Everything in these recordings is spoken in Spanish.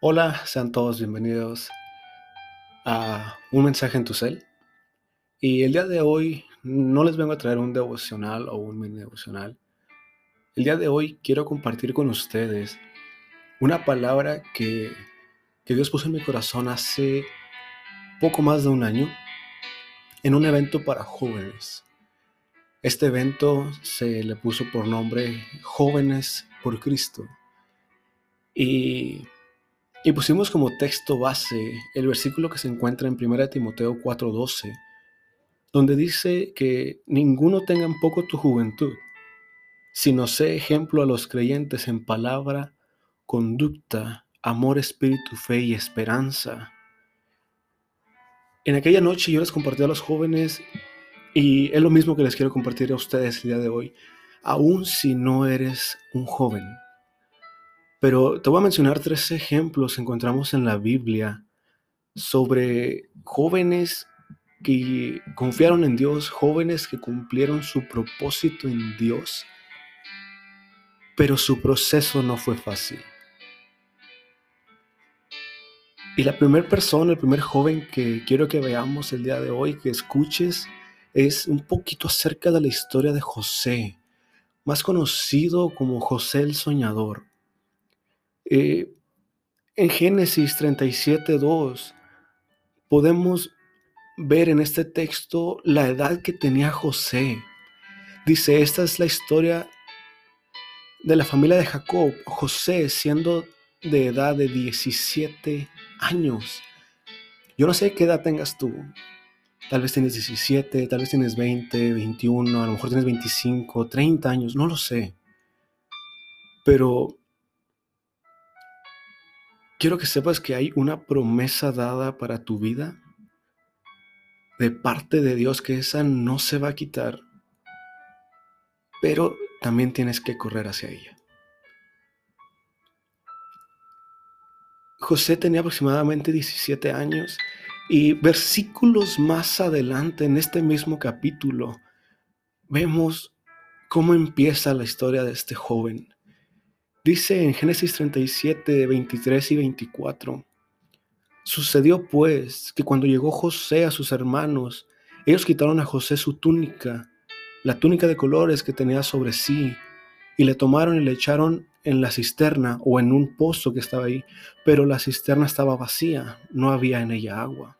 Hola, sean todos bienvenidos a Un mensaje en tu cel. Y el día de hoy no les vengo a traer un devocional o un mini devocional. El día de hoy quiero compartir con ustedes una palabra que, que Dios puso en mi corazón hace poco más de un año en un evento para jóvenes. Este evento se le puso por nombre Jóvenes por Cristo. Y y pusimos como texto base el versículo que se encuentra en 1 Timoteo 4:12, donde dice que ninguno tenga en poco tu juventud, sino sé ejemplo a los creyentes en palabra, conducta, amor, espíritu, fe y esperanza. En aquella noche yo les compartí a los jóvenes y es lo mismo que les quiero compartir a ustedes el día de hoy, aun si no eres un joven pero te voy a mencionar tres ejemplos que encontramos en la Biblia sobre jóvenes que confiaron en Dios, jóvenes que cumplieron su propósito en Dios, pero su proceso no fue fácil. Y la primera persona, el primer joven que quiero que veamos el día de hoy, que escuches, es un poquito acerca de la historia de José, más conocido como José el Soñador. Eh, en Génesis 37, 2 podemos ver en este texto la edad que tenía José. Dice, esta es la historia de la familia de Jacob, José siendo de edad de 17 años. Yo no sé qué edad tengas tú. Tal vez tienes 17, tal vez tienes 20, 21, a lo mejor tienes 25, 30 años, no lo sé. Pero quiero que sepas que hay una promesa dada para tu vida de parte de Dios que esa no se va a quitar, pero también tienes que correr hacia ella. José tenía aproximadamente 17 años y versículos más adelante en este mismo capítulo vemos cómo empieza la historia de este joven. Dice en Génesis 37, 23 y 24, Sucedió pues que cuando llegó José a sus hermanos, ellos quitaron a José su túnica, la túnica de colores que tenía sobre sí, y le tomaron y le echaron en la cisterna o en un pozo que estaba ahí, pero la cisterna estaba vacía, no había en ella agua.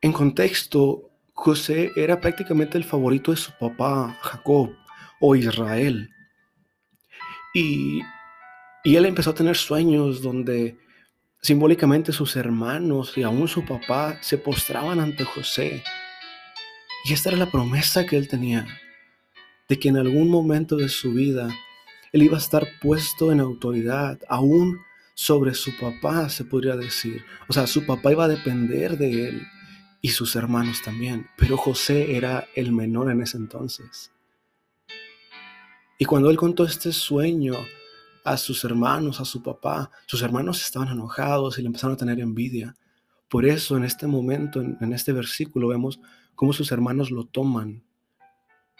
En contexto, José era prácticamente el favorito de su papá, Jacob o Israel. Y, él empezó a tener sueños donde simbólicamente sus hermanos y aún su papá se postraban ante José. Y esta era la promesa que él tenía, de que en algún momento de su vida él iba a estar puesto en autoridad, aún sobre su papá, se podría decir. O sea, su papá iba a depender de él y sus hermanos también, pero José era el menor en ese entonces. Y cuando él contó este sueño a sus hermanos, a su papá, sus hermanos estaban enojados y le empezaron a tener envidia. Por eso en este momento, en, este versículo, vemos cómo sus hermanos lo toman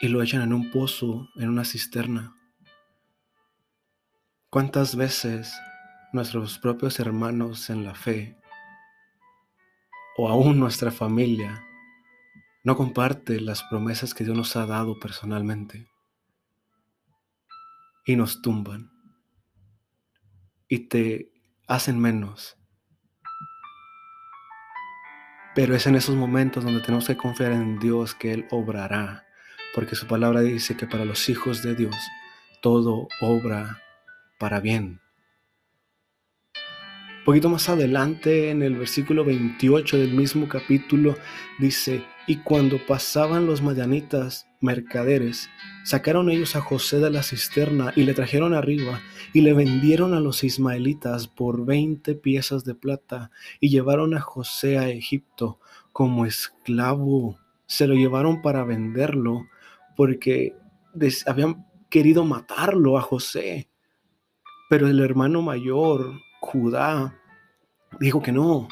y lo echan en un pozo, en una cisterna. ¿Cuántas veces nuestros propios hermanos en la fe o aún nuestra familia no comparte las promesas que Dios nos ha dado personalmente? Y nos tumban y te hacen menos. Pero es en esos momentos donde tenemos que confiar en Dios que Él obrará, porque su palabra dice que para los hijos de Dios todo obra para bien. Un poquito más adelante, en el versículo 28 del mismo capítulo, dice, y cuando pasaban los mayanitas mercaderes, sacaron ellos a José de la cisterna y le trajeron arriba y le vendieron a los ismaelitas por veinte piezas de plata y llevaron a José a Egipto como esclavo. Se lo llevaron para venderlo porque habían querido matarlo a José. Pero el hermano mayor, Judá, dijo que no.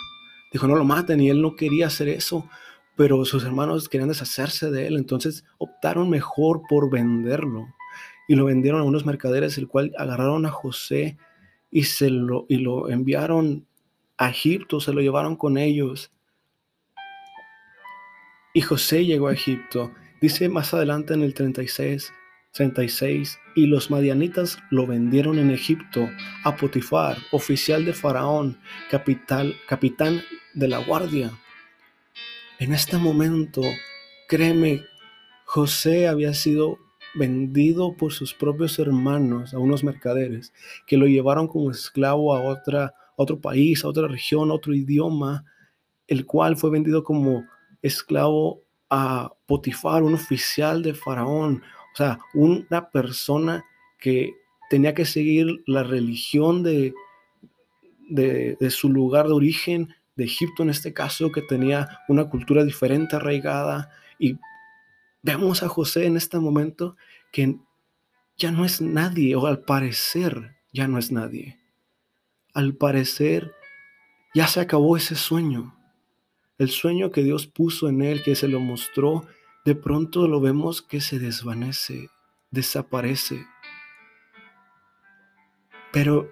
Dijo, no lo maten y él no quería hacer eso pero sus hermanos querían deshacerse de él, entonces optaron mejor por venderlo y lo vendieron a unos mercaderes, el cual agarraron a José y, se lo, y lo enviaron a Egipto, se lo llevaron con ellos. Y José llegó a Egipto. Dice más adelante en el 36, 36, y los madianitas lo vendieron en Egipto a Potifar, oficial de Faraón, capital, capitán de la guardia. En este momento, créeme, José había sido vendido por sus propios hermanos a unos mercaderes que lo llevaron como esclavo a otro país, a otra región, a otro idioma, el cual fue vendido como esclavo a Potifar, un oficial de Faraón, o sea, una persona que tenía que seguir la religión de, su lugar de origen, de Egipto en este caso, que tenía una cultura diferente arraigada. Y vemos a José en este momento que ya no es nadie, o al parecer ya no es nadie. Al parecer ya se acabó ese sueño. El sueño que Dios puso en él, que se lo mostró, de pronto lo vemos que se desvanece, desaparece. Pero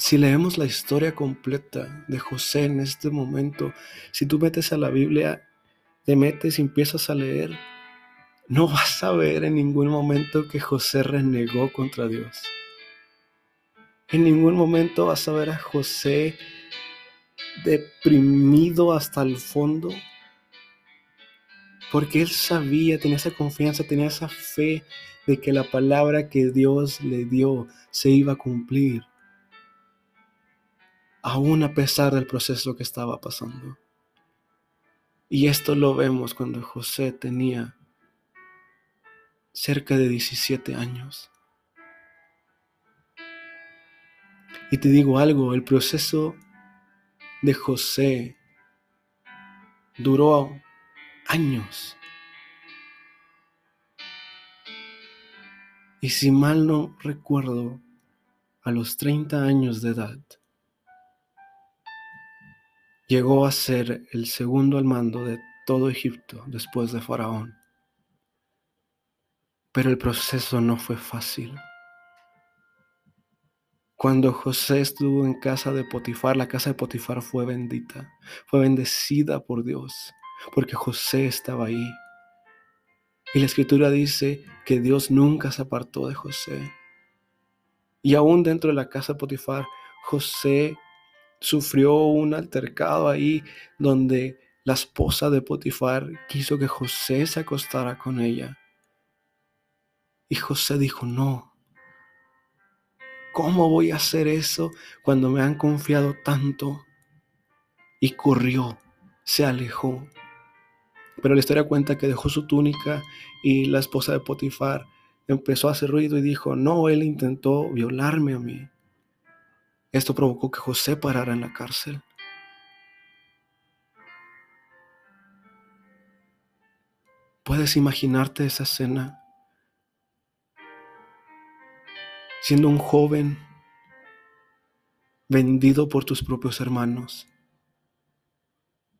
si leemos la historia completa de José en este momento, si tú metes a la Biblia, te metes y empiezas a leer, no vas a ver en ningún momento que José renegó contra Dios. En ningún momento vas a ver a José deprimido hasta el fondo. Porque él sabía, tenía esa confianza, tenía esa fe de que la palabra que Dios le dio se iba a cumplir. Aún a pesar del proceso que estaba pasando. Y esto lo vemos cuando José tenía cerca de 17 años. Y te digo algo, el proceso de José duró años. Y si mal no recuerdo, a los 30 años de edad, llegó a ser el segundo al mando de todo Egipto después de Faraón. Pero el proceso no fue fácil. Cuando José estuvo en casa de Potifar, la casa de Potifar fue bendita, fue bendecida por Dios, porque José estaba ahí. Y la escritura dice que Dios nunca se apartó de José. Y aún dentro de la casa de Potifar, José sufrió un altercado ahí donde la esposa de Potifar quiso que José se acostara con ella. Y José dijo, no, ¿cómo voy a hacer eso cuando me han confiado tanto? Y corrió, se alejó. Pero la historia cuenta que dejó su túnica y la esposa de Potifar empezó a hacer ruido y dijo, no, él intentó violarme a mí. Esto provocó que José parara en la cárcel. ¿Puedes imaginarte esa escena? siendo un joven vendido por tus propios hermanos,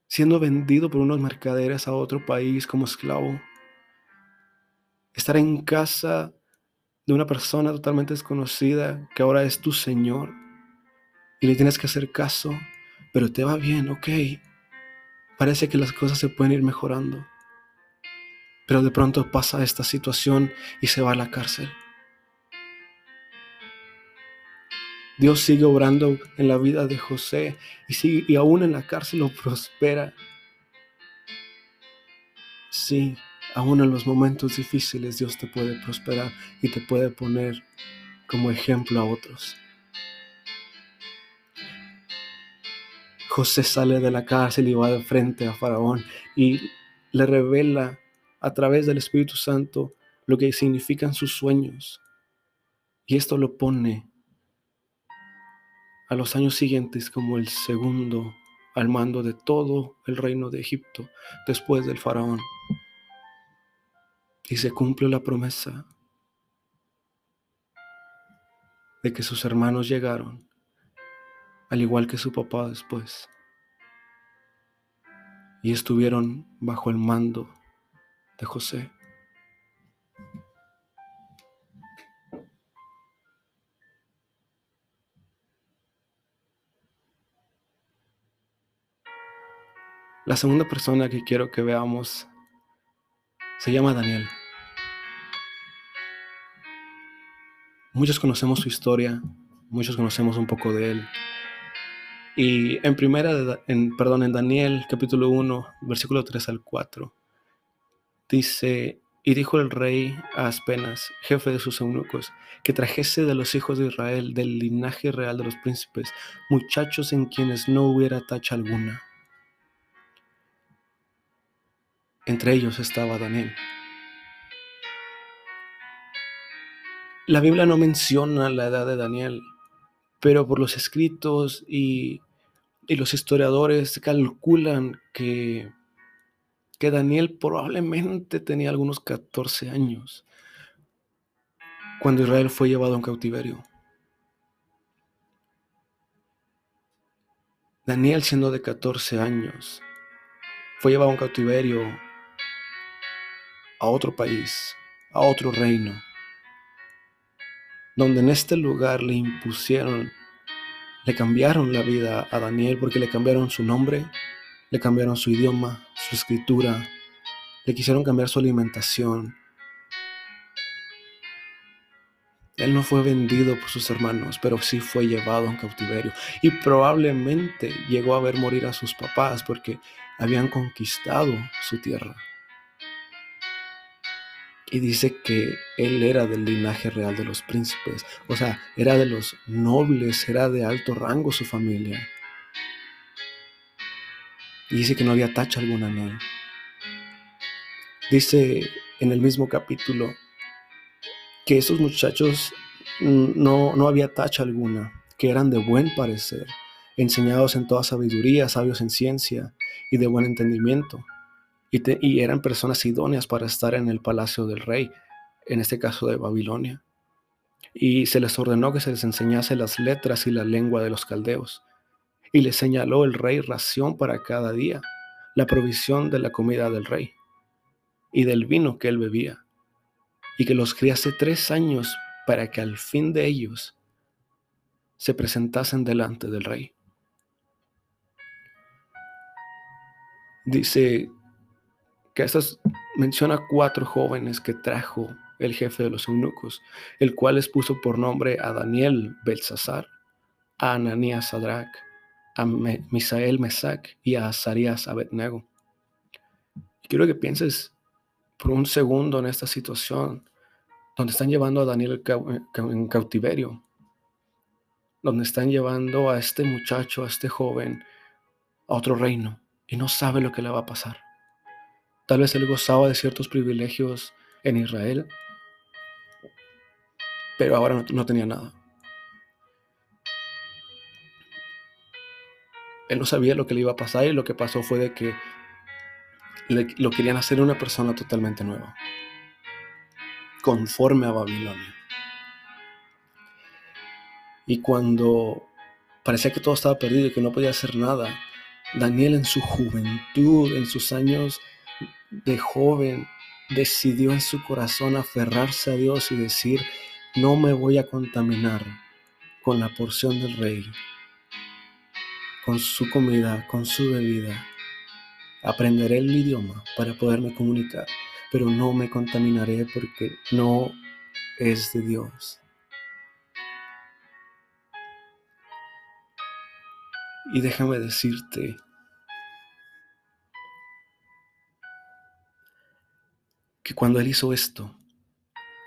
siendo vendido por unos mercaderes a otro país como esclavo, estar en casa de una persona totalmente desconocida que ahora es tu Señor y le tienes que hacer caso, pero te va bien, ok. Parece que las cosas se pueden ir mejorando, pero de pronto pasa esta situación y se va a la cárcel. Dios sigue obrando en la vida de José y, sigue, y aún en la cárcel lo prospera. Sí, aún en los momentos difíciles Dios te puede prosperar y te puede poner como ejemplo a otros. José sale de la cárcel y va de frente a Faraón y le revela a través del Espíritu Santo lo que significan sus sueños. Y esto lo pone a los años siguientes como el segundo al mando de todo el reino de Egipto después del faraón. Y se cumple la promesa de que sus hermanos llegaron, al igual que su papá después. Y estuvieron bajo el mando de José. La segunda persona que quiero que veamos se llama Daniel. Muchos conocemos su historia, muchos conocemos un poco de él, y en primera, perdón, en Daniel capítulo 1, versículo 3 al 4, dice, y dijo el rey a Aspenas, jefe de sus eunucos, que trajese de los hijos de Israel, del linaje real de los príncipes, muchachos en quienes no hubiera tacha alguna. Entre ellos estaba Daniel. La Biblia no menciona la edad de Daniel, pero por los escritos y, los historiadores calculan que, que Daniel probablemente tenía algunos 14 años cuando Israel fue llevado en cautiverio. Daniel siendo de 14 años fue llevado en cautiverio a otro país, a otro reino donde en este lugar le impusieron, le cambiaron la vida a Daniel porque le cambiaron su nombre, le cambiaron su idioma, su escritura, le quisieron cambiar su alimentación. Él no fue vendido por sus hermanos, pero sí fue llevado en cautiverio. Y probablemente llegó a ver morir a sus papás porque habían conquistado su tierra y dice que él era del linaje real de los príncipes, o sea, era de los nobles, era de alto rango su familia. Y dice que no había tacha alguna en él. Dice en el mismo capítulo que esos muchachos no, no había tacha alguna, que eran de buen parecer, enseñados en toda sabiduría, sabios en ciencia y de buen entendimiento y, eran personas idóneas para estar en el palacio del rey, en este caso de Babilonia. Y se les ordenó que se les enseñase las letras y la lengua de los caldeos. Y les señaló el rey ración para cada día, la provisión de la comida del rey y del vino que él bebía, y que los criase tres años para que al fin de ellos se presentasen delante del rey. Dice que estas menciona cuatro jóvenes que trajo el jefe de los eunucos, el cual les puso por nombre a Daniel Belsasar, a Ananías Sadrach, a Misael Mesac y a Azarías Abednego. Quiero que pienses por un segundo en esta situación donde están llevando a Daniel en cautiverio, donde están llevando a este muchacho, a este joven, a otro reino y no sabe lo que le va a pasar. Tal vez él gozaba de ciertos privilegios en Israel, pero ahora no, tenía nada. Él no sabía lo que le iba a pasar y lo que pasó fue de que lo querían hacer una persona totalmente nueva, conforme a Babilonia. Y cuando parecía que todo estaba perdido y que no podía hacer nada, Daniel en su juventud, en sus años de joven decidió en su corazón aferrarse a Dios y decir, no me voy a contaminar con la porción del rey, con su comida, con su bebida. Aprenderé el idioma para poderme comunicar, pero no me contaminaré porque no es de Dios. Y déjame decirte, que cuando él hizo esto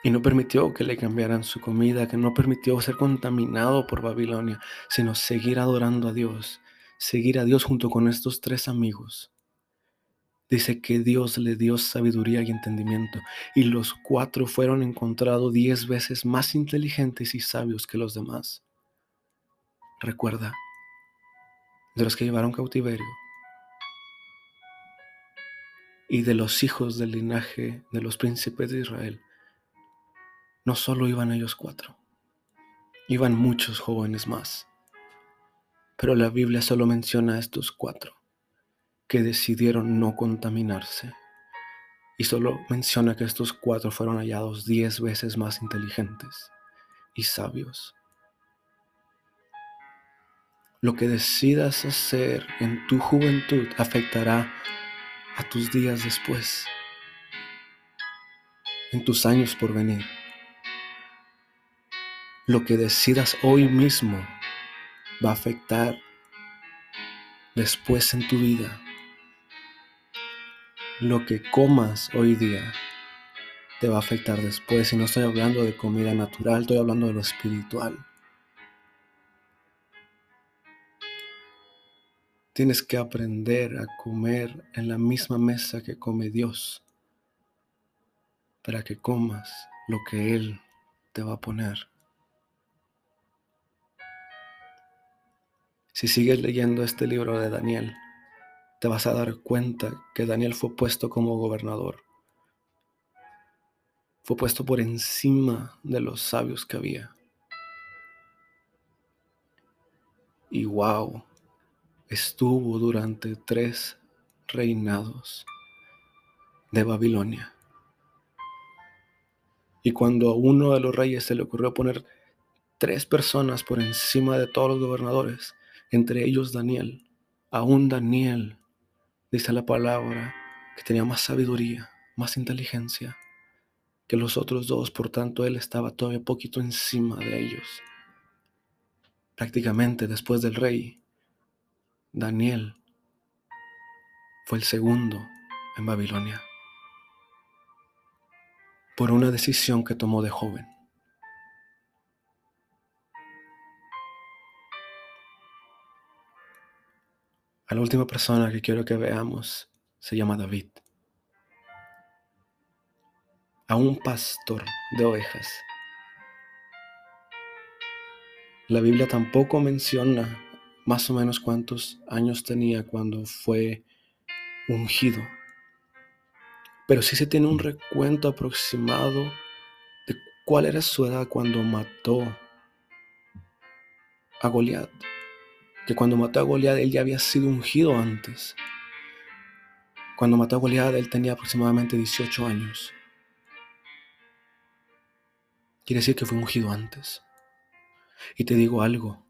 y no permitió que le cambiaran su comida, que no permitió ser contaminado por Babilonia, sino seguir adorando a Dios, seguir a Dios junto con estos tres amigos. Dice que Dios le dio sabiduría y entendimiento, y los cuatro fueron encontrados diez veces más inteligentes y sabios que los demás. Recuerda, de los que llevaron cautiverio, y de los hijos del linaje de los príncipes de Israel, no solo iban ellos cuatro, iban muchos jóvenes más. Pero la Biblia solo menciona a estos cuatro que decidieron no contaminarse. Y solo menciona que estos cuatro fueron hallados diez veces más inteligentes y sabios. Lo que decidas hacer en tu juventud afectará a tus días después, en tus años por venir. Lo que decidas hoy mismo va a afectar después en tu vida. Lo que comas hoy día te va a afectar después. Y no estoy hablando de comida natural, estoy hablando de lo espiritual. Tienes que aprender a comer en la misma mesa que come Dios para que comas lo que Él te va a poner. Si sigues leyendo este libro de Daniel, te vas a dar cuenta que Daniel fue puesto como gobernador. Fue puesto por encima de los sabios que había. Y wow, estuvo durante tres reinados de Babilonia. Y cuando a uno de los reyes se le ocurrió poner tres personas por encima de todos los gobernadores, entre ellos Daniel, aún Daniel, dice la palabra, que tenía más sabiduría, más inteligencia que los otros dos, por tanto él estaba todavía poquito encima de ellos. Prácticamente después del rey, Daniel fue el segundo en Babilonia por una decisión que tomó de joven. A la última persona que quiero que veamos se llama David. A un pastor de ovejas. La Biblia tampoco menciona más o menos cuántos años tenía cuando fue ungido. Pero sí se tiene un recuento aproximado de cuál era su edad cuando mató a Goliat. Que cuando mató a Goliat él ya había sido ungido antes. Cuando mató a Goliat él tenía aproximadamente 18 años. Quiere decir que fue ungido antes. Y te digo algo,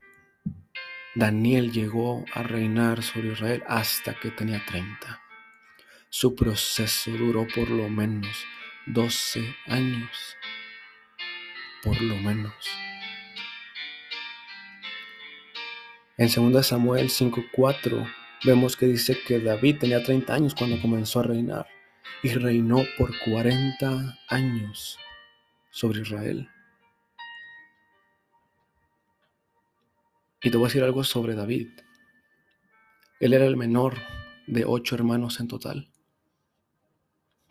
Daniel llegó a reinar sobre Israel hasta que tenía 30. Su proceso duró por lo menos 12 años. Por lo menos. En 2 Samuel 5:4 vemos que dice que David tenía 30 años cuando comenzó a reinar y reinó por 40 años sobre Israel. Y te voy a decir algo sobre David. Él era el menor de ocho hermanos en total.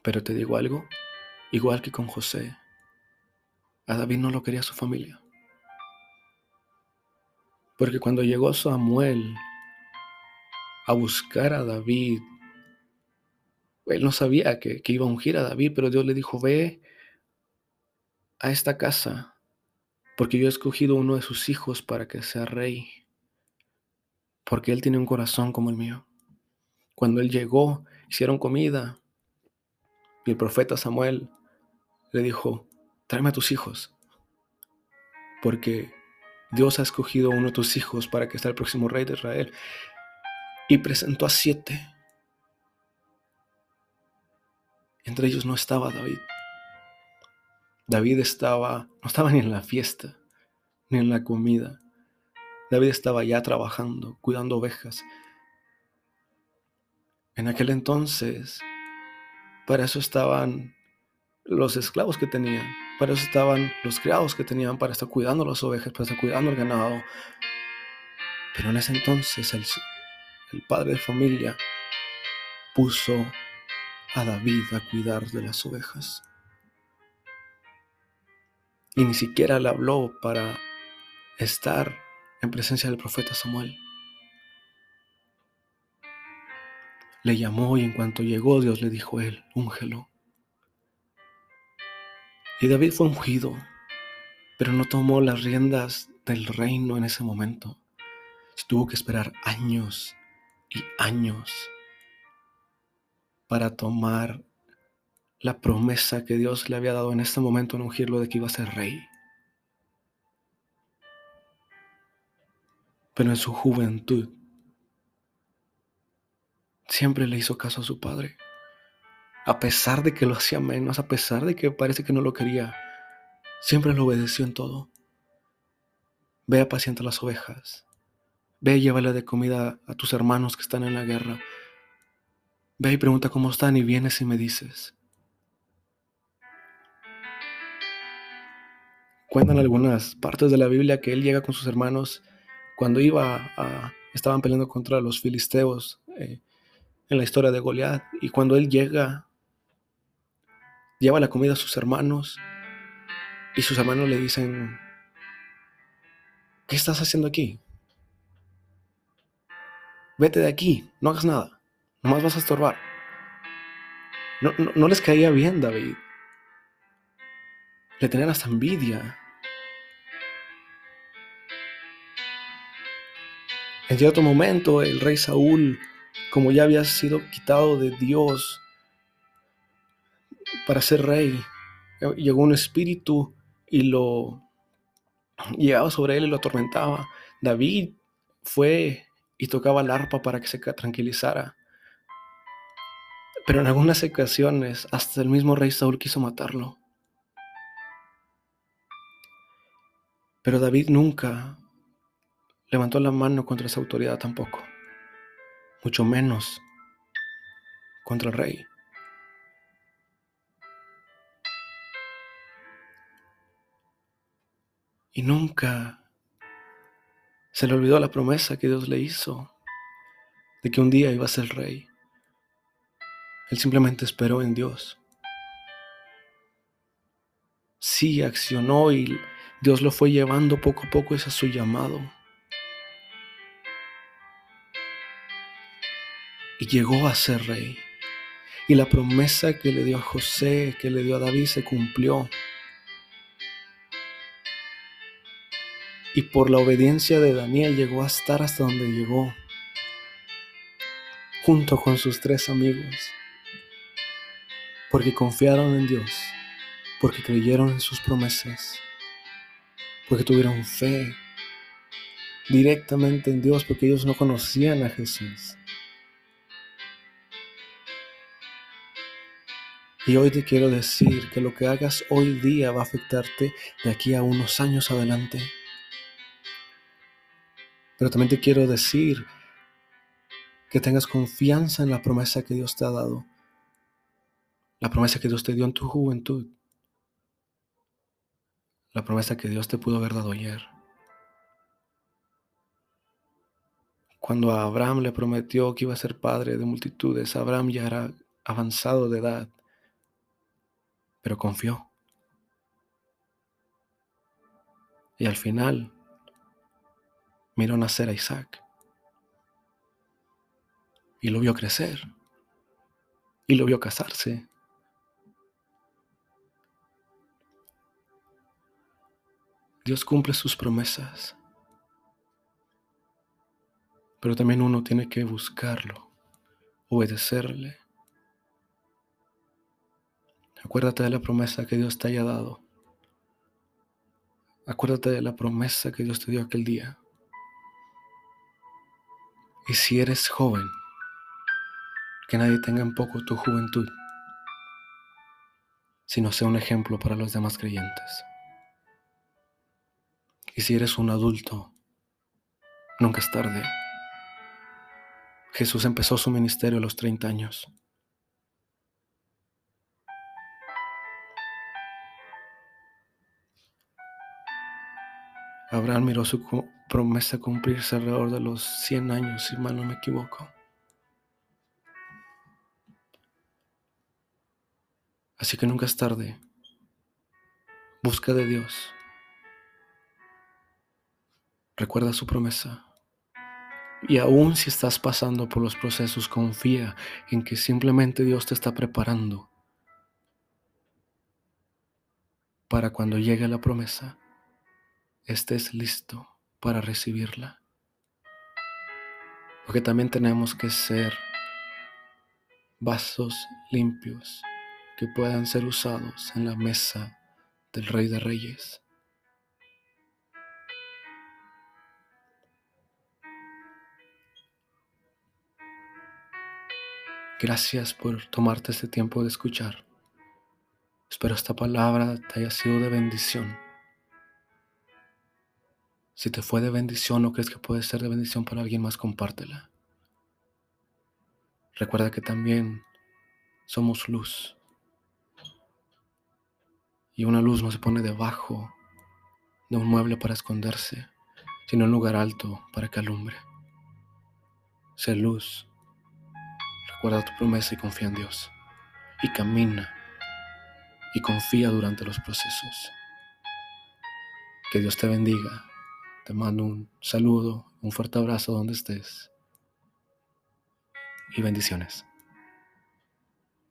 Pero te digo algo, igual que con José, a David no lo quería su familia. Porque cuando llegó Samuel a buscar a David, él no sabía que, iba a ungir a David, pero Dios le dijo, ve a esta casa porque yo he escogido uno de sus hijos para que sea rey, porque él tiene un corazón como el mío. Cuando él llegó, hicieron comida y el profeta Samuel le dijo, tráeme a tus hijos, porque Dios ha escogido uno de tus hijos para que sea el próximo rey de Israel. Y presentó a siete. Entre ellos no estaba David. David estaba, no estaba ni en la fiesta, ni en la comida. David estaba ya trabajando, cuidando ovejas. En aquel entonces, para eso estaban los esclavos que tenían, para eso estaban los criados que tenían, para estar cuidando las ovejas, para estar cuidando el ganado. Pero en ese entonces el, el padre de familia puso a David a cuidar de las ovejas y ni siquiera le habló para estar en presencia del profeta Samuel. Le llamó y en cuanto llegó Dios le dijo a él, úngelo. Y David fue ungido, pero no tomó las riendas del reino en ese momento. tuvo que esperar años y años para tomar la promesa que Dios le había dado en este momento en ungirlo de que iba a ser rey. pero en su juventud siempre le hizo caso a su padre. A pesar de que lo hacía menos, a pesar de que parece que no lo quería, siempre lo obedeció en todo. Ve a pacientar las ovejas. Ve y llévale de comida a tus hermanos que están en la guerra. Ve y pregunta cómo están y vienes y me dices. Cuentan algunas partes de la Biblia que él llega con sus hermanos cuando iba a, estaban peleando contra los filisteos eh, en la historia de Goliat y cuando él llega lleva la comida a sus hermanos y sus hermanos le dicen ¿qué estás haciendo aquí? Vete de aquí, no hagas nada, nomás vas a estorbar. No, no les caía bien David. Le tenían hasta envidia. En cierto momento el rey Saúl, como ya había sido quitado de Dios para ser rey, llegó un espíritu y lo llegaba sobre él y lo atormentaba. David fue y tocaba la arpa para que se tranquilizara. Pero en algunas ocasiones hasta el mismo rey Saúl quiso matarlo. Pero David nunca levantó la mano contra esa autoridad tampoco, mucho menos contra el rey. Y nunca se le olvidó la promesa que Dios le hizo de que un día iba a ser rey. Él simplemente esperó en Dios. Sí accionó y Dios lo fue llevando poco a poco ese a su llamado. Y llegó a ser rey. Y la promesa que le dio a José, que le dio a David, se cumplió. Y por la obediencia de Daniel llegó a estar hasta donde llegó, junto con sus tres amigos, porque confiaron en Dios, porque creyeron en sus promesas, porque tuvieron fe directamente en Dios, porque ellos no conocían a Jesús. Y hoy te quiero decir que lo que hagas hoy día va a afectarte de aquí a unos años adelante. Pero también te quiero decir que tengas confianza en la promesa que Dios te ha dado. La promesa que Dios te dio en tu juventud. La promesa que Dios te pudo haber dado ayer. Cuando a Abraham le prometió que iba a ser padre de multitudes, Abraham ya era avanzado de edad pero confió. Y al final miró nacer a Isaac y lo vio crecer y lo vio casarse. Dios cumple sus promesas, pero también uno tiene que buscarlo, obedecerle Acuérdate de la promesa que Dios te haya dado. Acuérdate de la promesa que Dios te dio aquel día. Y si eres joven, que nadie tenga en poco tu juventud, sino sea un ejemplo para los demás creyentes. Y si eres un adulto, nunca es tarde. Jesús empezó su ministerio a los 30 años. Abraham miró su promesa cumplirse alrededor de los 100 años, si mal no me equivoco. Así que nunca es tarde. Busca de Dios. Recuerda su promesa. Y aun si estás pasando por los procesos, confía en que simplemente Dios te está preparando para cuando llegue la promesa estés listo para recibirla. Porque también tenemos que ser vasos limpios que puedan ser usados en la mesa del Rey de Reyes. Gracias por tomarte este tiempo de escuchar. Espero esta palabra te haya sido de bendición. Si te fue de bendición o crees que puede ser de bendición para alguien más, compártela. Recuerda que también somos luz. Y una luz no se pone debajo de un mueble para esconderse, sino en un lugar alto para que alumbre. Sé luz. Recuerda tu promesa y confía en Dios. Y camina y confía durante los procesos. Que Dios te bendiga. Te mando un saludo, un fuerte abrazo donde estés. Y bendiciones.